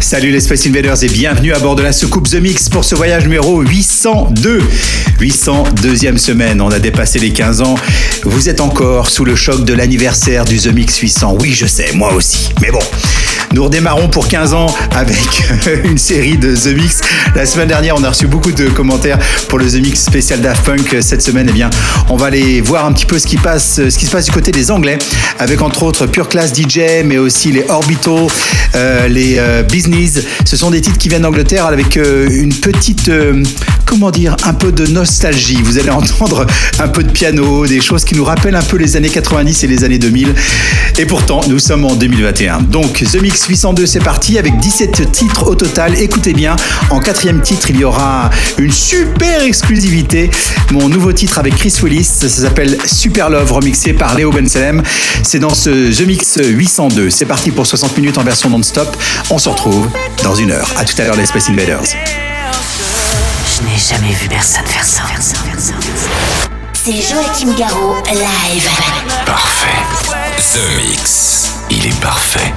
Salut les Space Invaders et bienvenue à bord de la soucoupe The Mix pour ce voyage numéro 802. 802e semaine, on a dépassé les 15 ans. Vous êtes encore sous le choc de l'anniversaire du The Mix 800. Oui, je sais, moi aussi. Mais bon, nous redémarrons pour 15 ans avec une série de The Mix. La semaine dernière, on a reçu beaucoup de commentaires pour le The Mix spécial Daft Punk. Cette semaine, eh bien, on va aller voir un petit peu ce qui, passe, ce qui se passe du côté des Anglais, avec entre autres Pure Class DJ, mais aussi les Orbital, euh, les euh, Business. Ce sont des titres qui viennent d'Angleterre avec euh, une petite, euh, comment dire, un peu de nostalgie. Vous allez entendre un peu de piano, des choses qui nous rappellent un peu les années 90 et les années 2000. Et pourtant, nous sommes en 2021. Donc, The Mix 802, c'est parti avec 17 titres au total. Écoutez bien, en quatrième titre, il y aura une super exclusivité. Mon nouveau titre avec Chris Willis, ça s'appelle Super Love, remixé par Léo Benselem. C'est dans ce The Mix 802. C'est parti pour 60 minutes en version non-stop. On se retrouve dans une heure. À tout à l'heure, les Space Invaders. Je n'ai jamais vu personne faire ça. C'est Joachim Garraud, live. Parfait. The Mix. Il est parfait.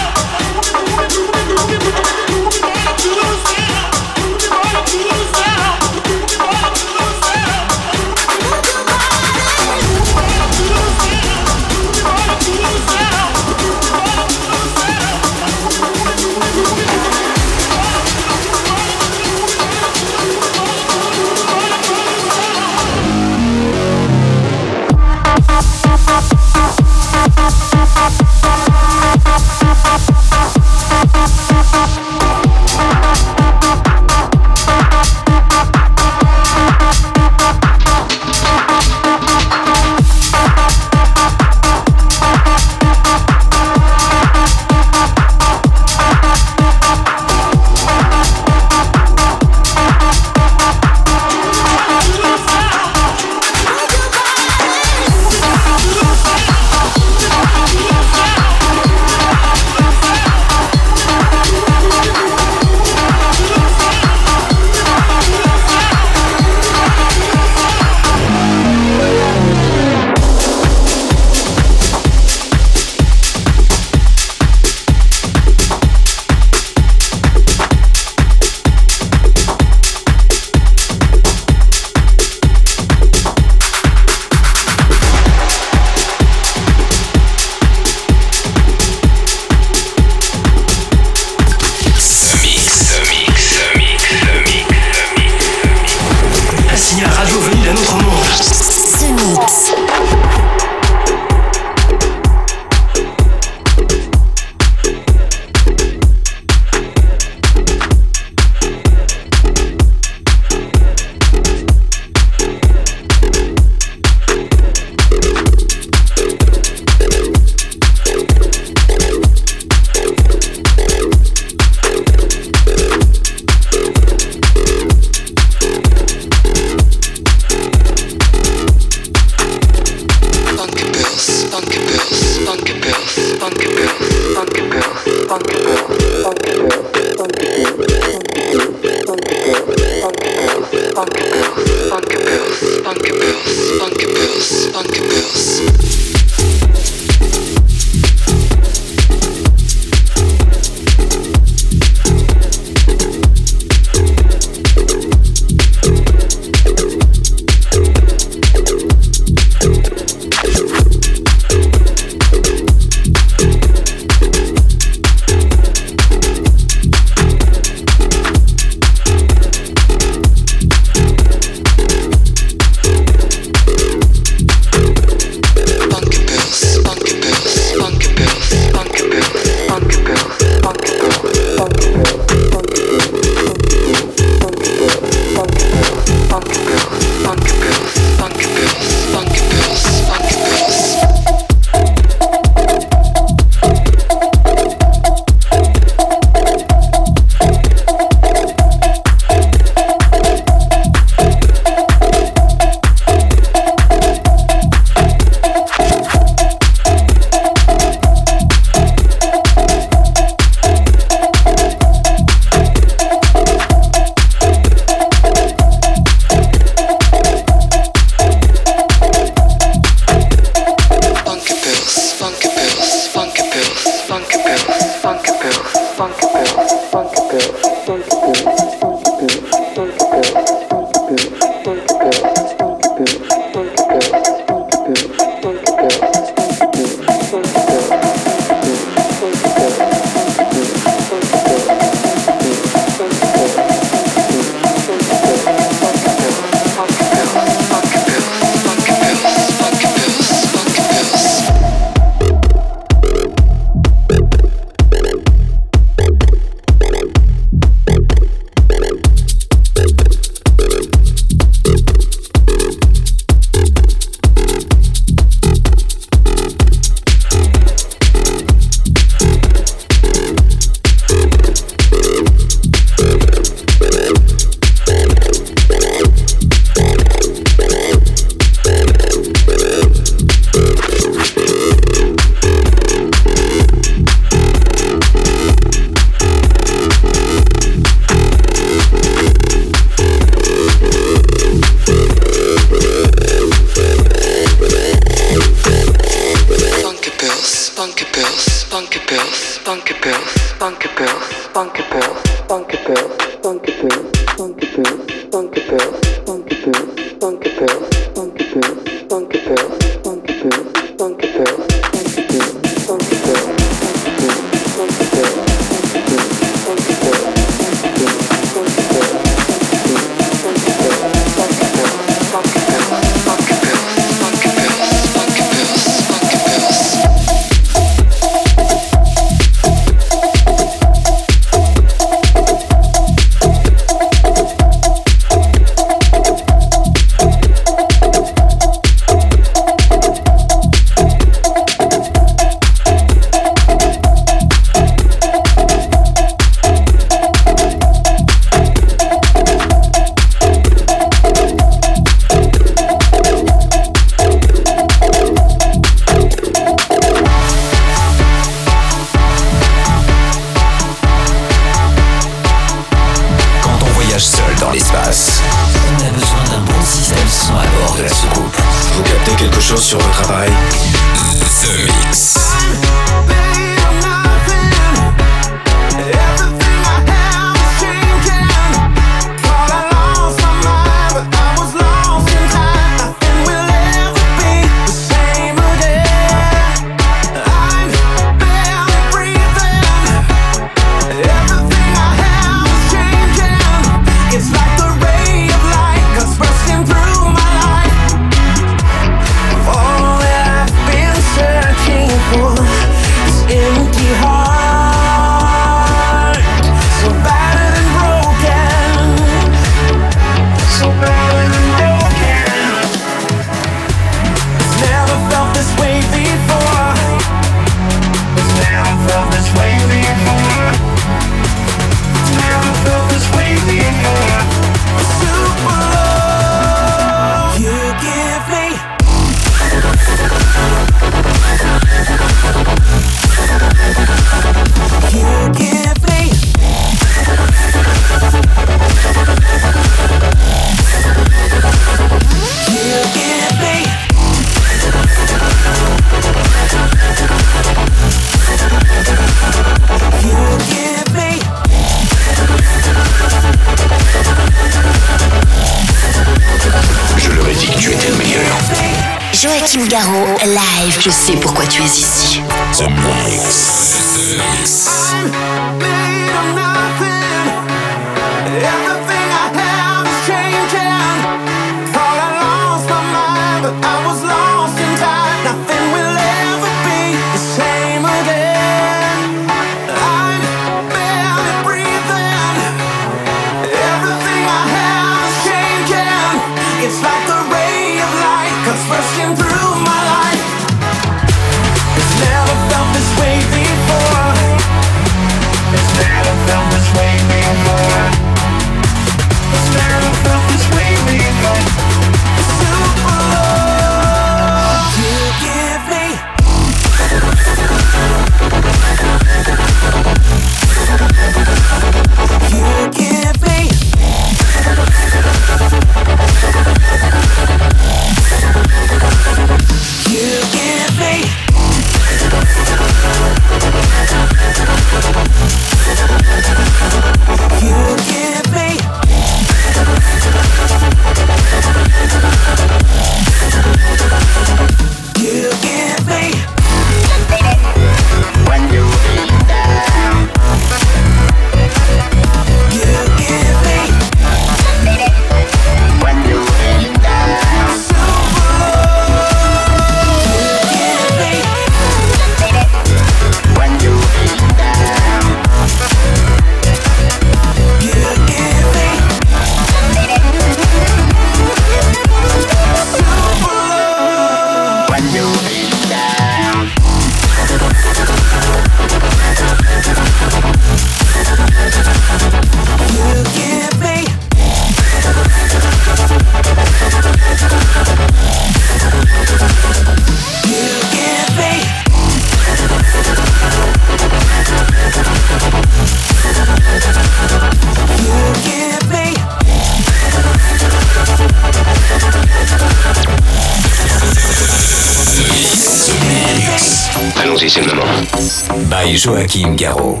Joachim Garraud.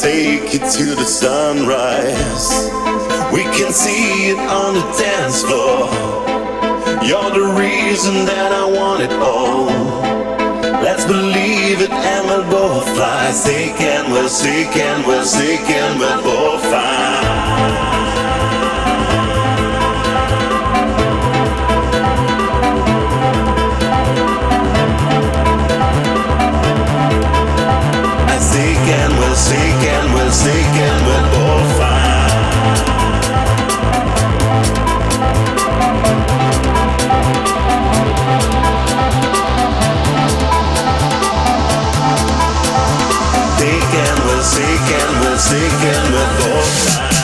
take you to the sunrise. We can see it on the dance floor. You're the reason that I want it all. Let's believe it and we'll both fly. Sick and we're sick and we're sick and we'll both fine. we're sick we're both fine. We're sick and we're sick and we're both fine.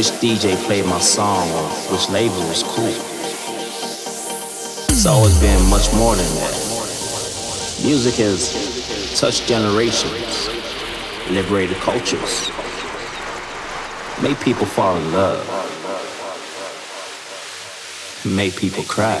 Which DJ played my song or which label was cool. It's always been much more than that. Music has touched generations, liberated cultures, made people fall in love, made people cry.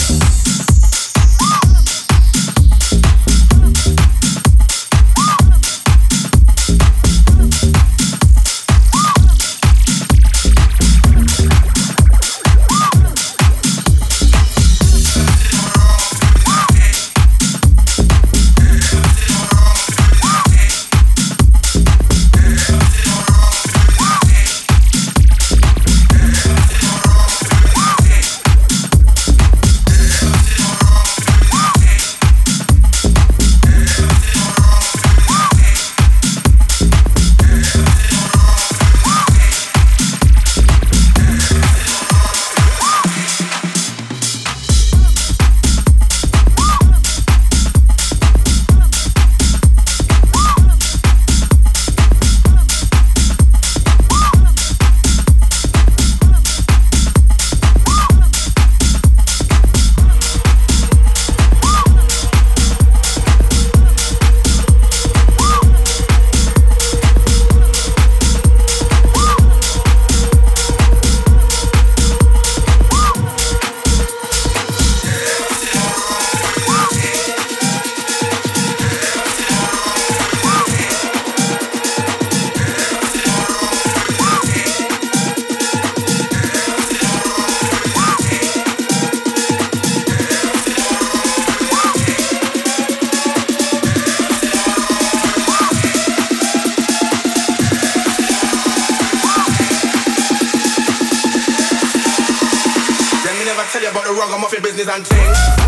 Ragamuffin business and things.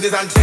Business and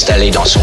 installé dans son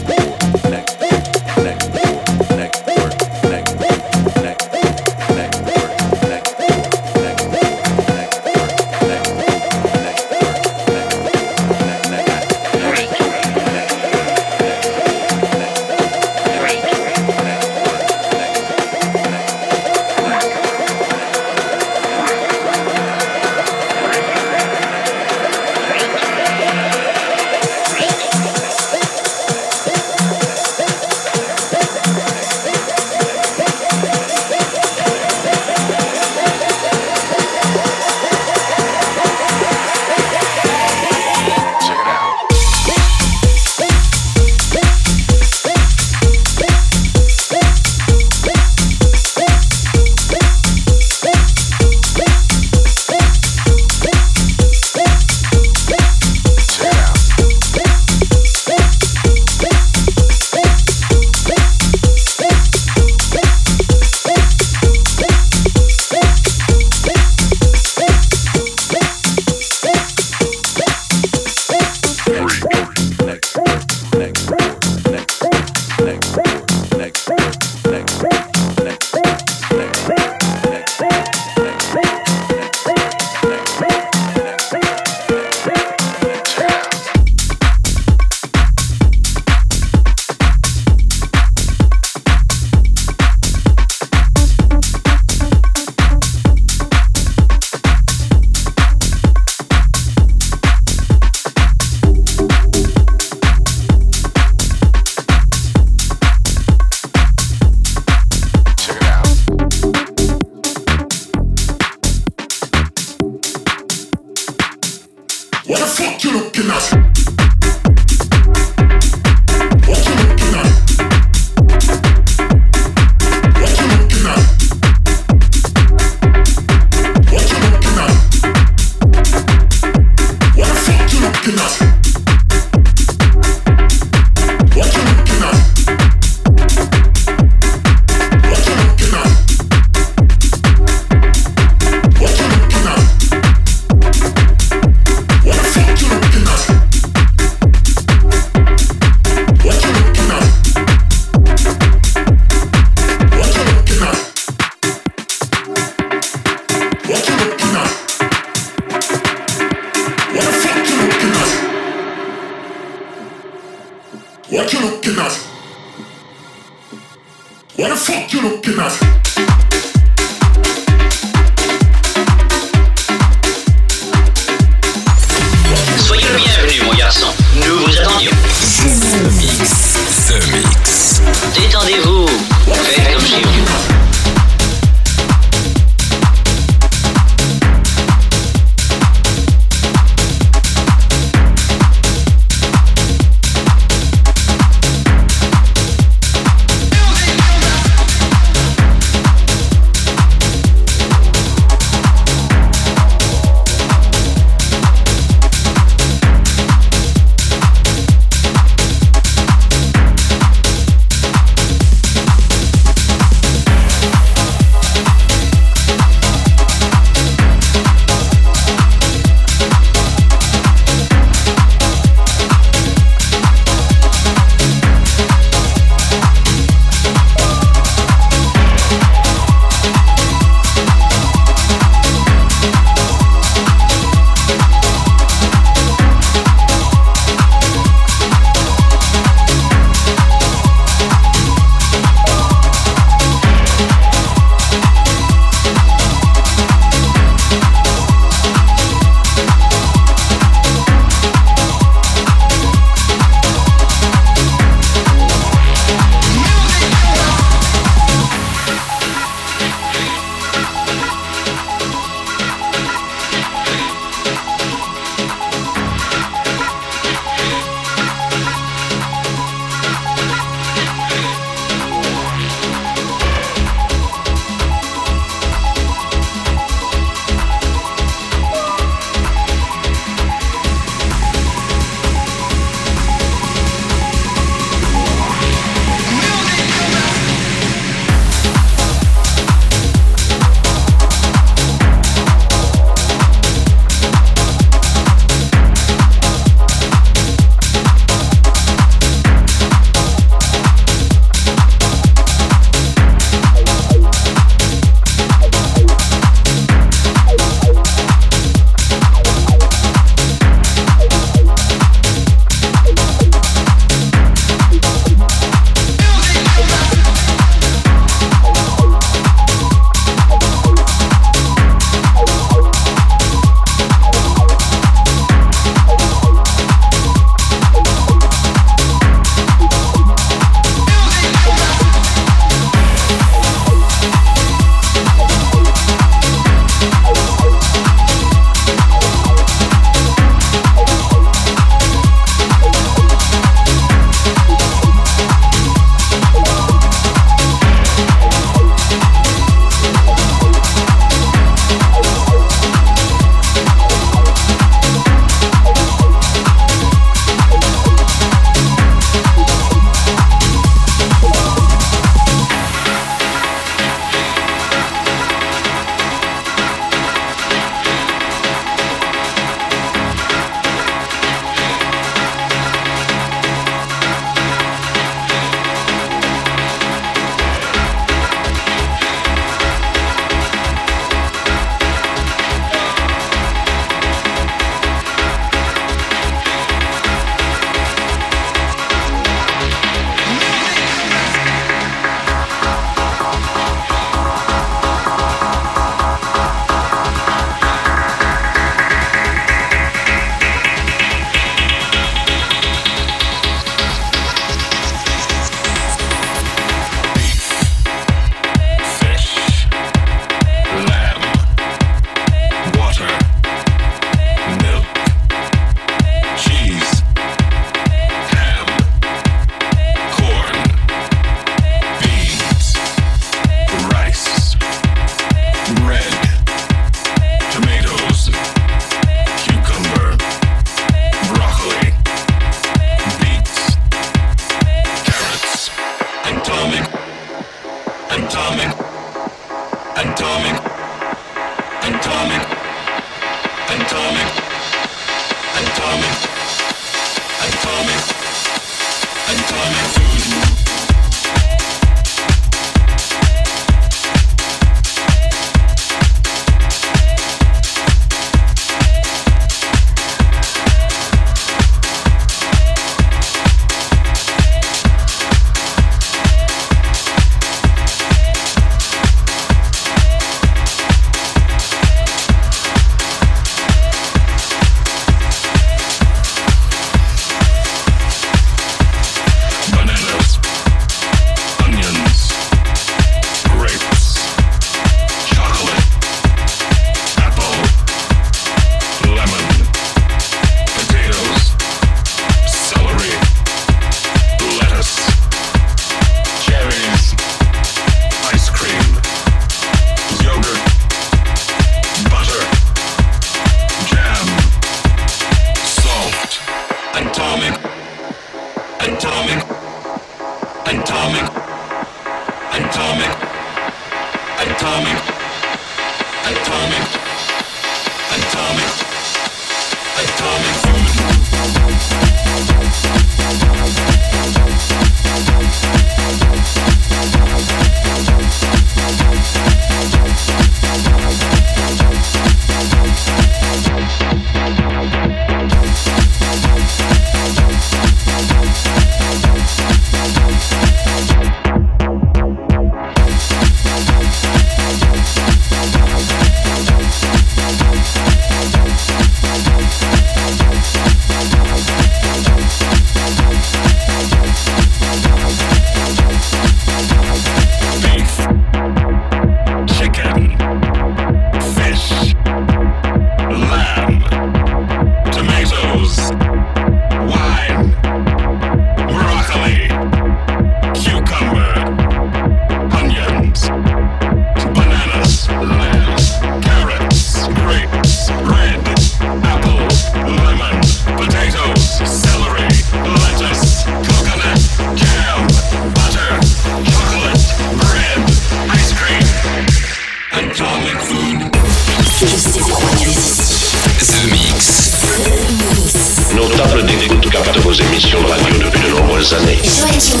radio depuis de nombreuses. Joachim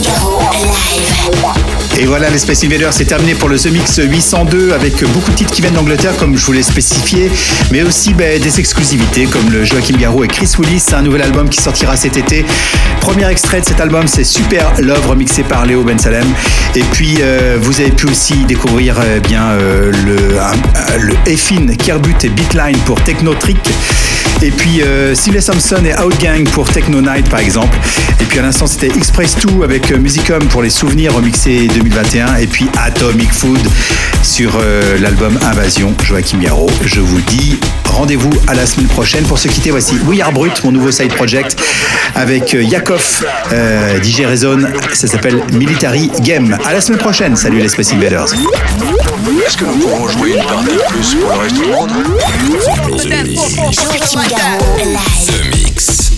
live. Space Invader, c'est terminé pour le The Mix 802 avec beaucoup de titres qui viennent d'Angleterre, comme je vous l'ai spécifié, mais aussi ben, des exclusivités comme le Joachim Garraud et Chris Willis. Un nouvel album qui sortira cet été. Premier extrait de cet album, c'est Super Love, remixé par Léo Ben Salem. Et puis, euh, vous avez pu aussi découvrir euh, bien euh, le, le Effin, Kerbut et Beatline pour Techno Trick. Et puis euh, Thompson et Outgang pour Techno Night par exemple. Et puis à l'instant c'était Express 2 avec Musicum pour les souvenirs remixés 2021. Et puis Atomic Food sur euh, l'album Invasion Joachim Garraud. Je vous dis rendez-vous à la semaine prochaine. Pour se quitter, voici We Are Brut, mon nouveau side project avec euh, Yakov, DJ Rezone. Ça s'appelle Military Game. À la semaine prochaine. Salut les Space Invaders. Est-ce que nous pourrons jouer une partie de plus pour le reste du monde? The Mix.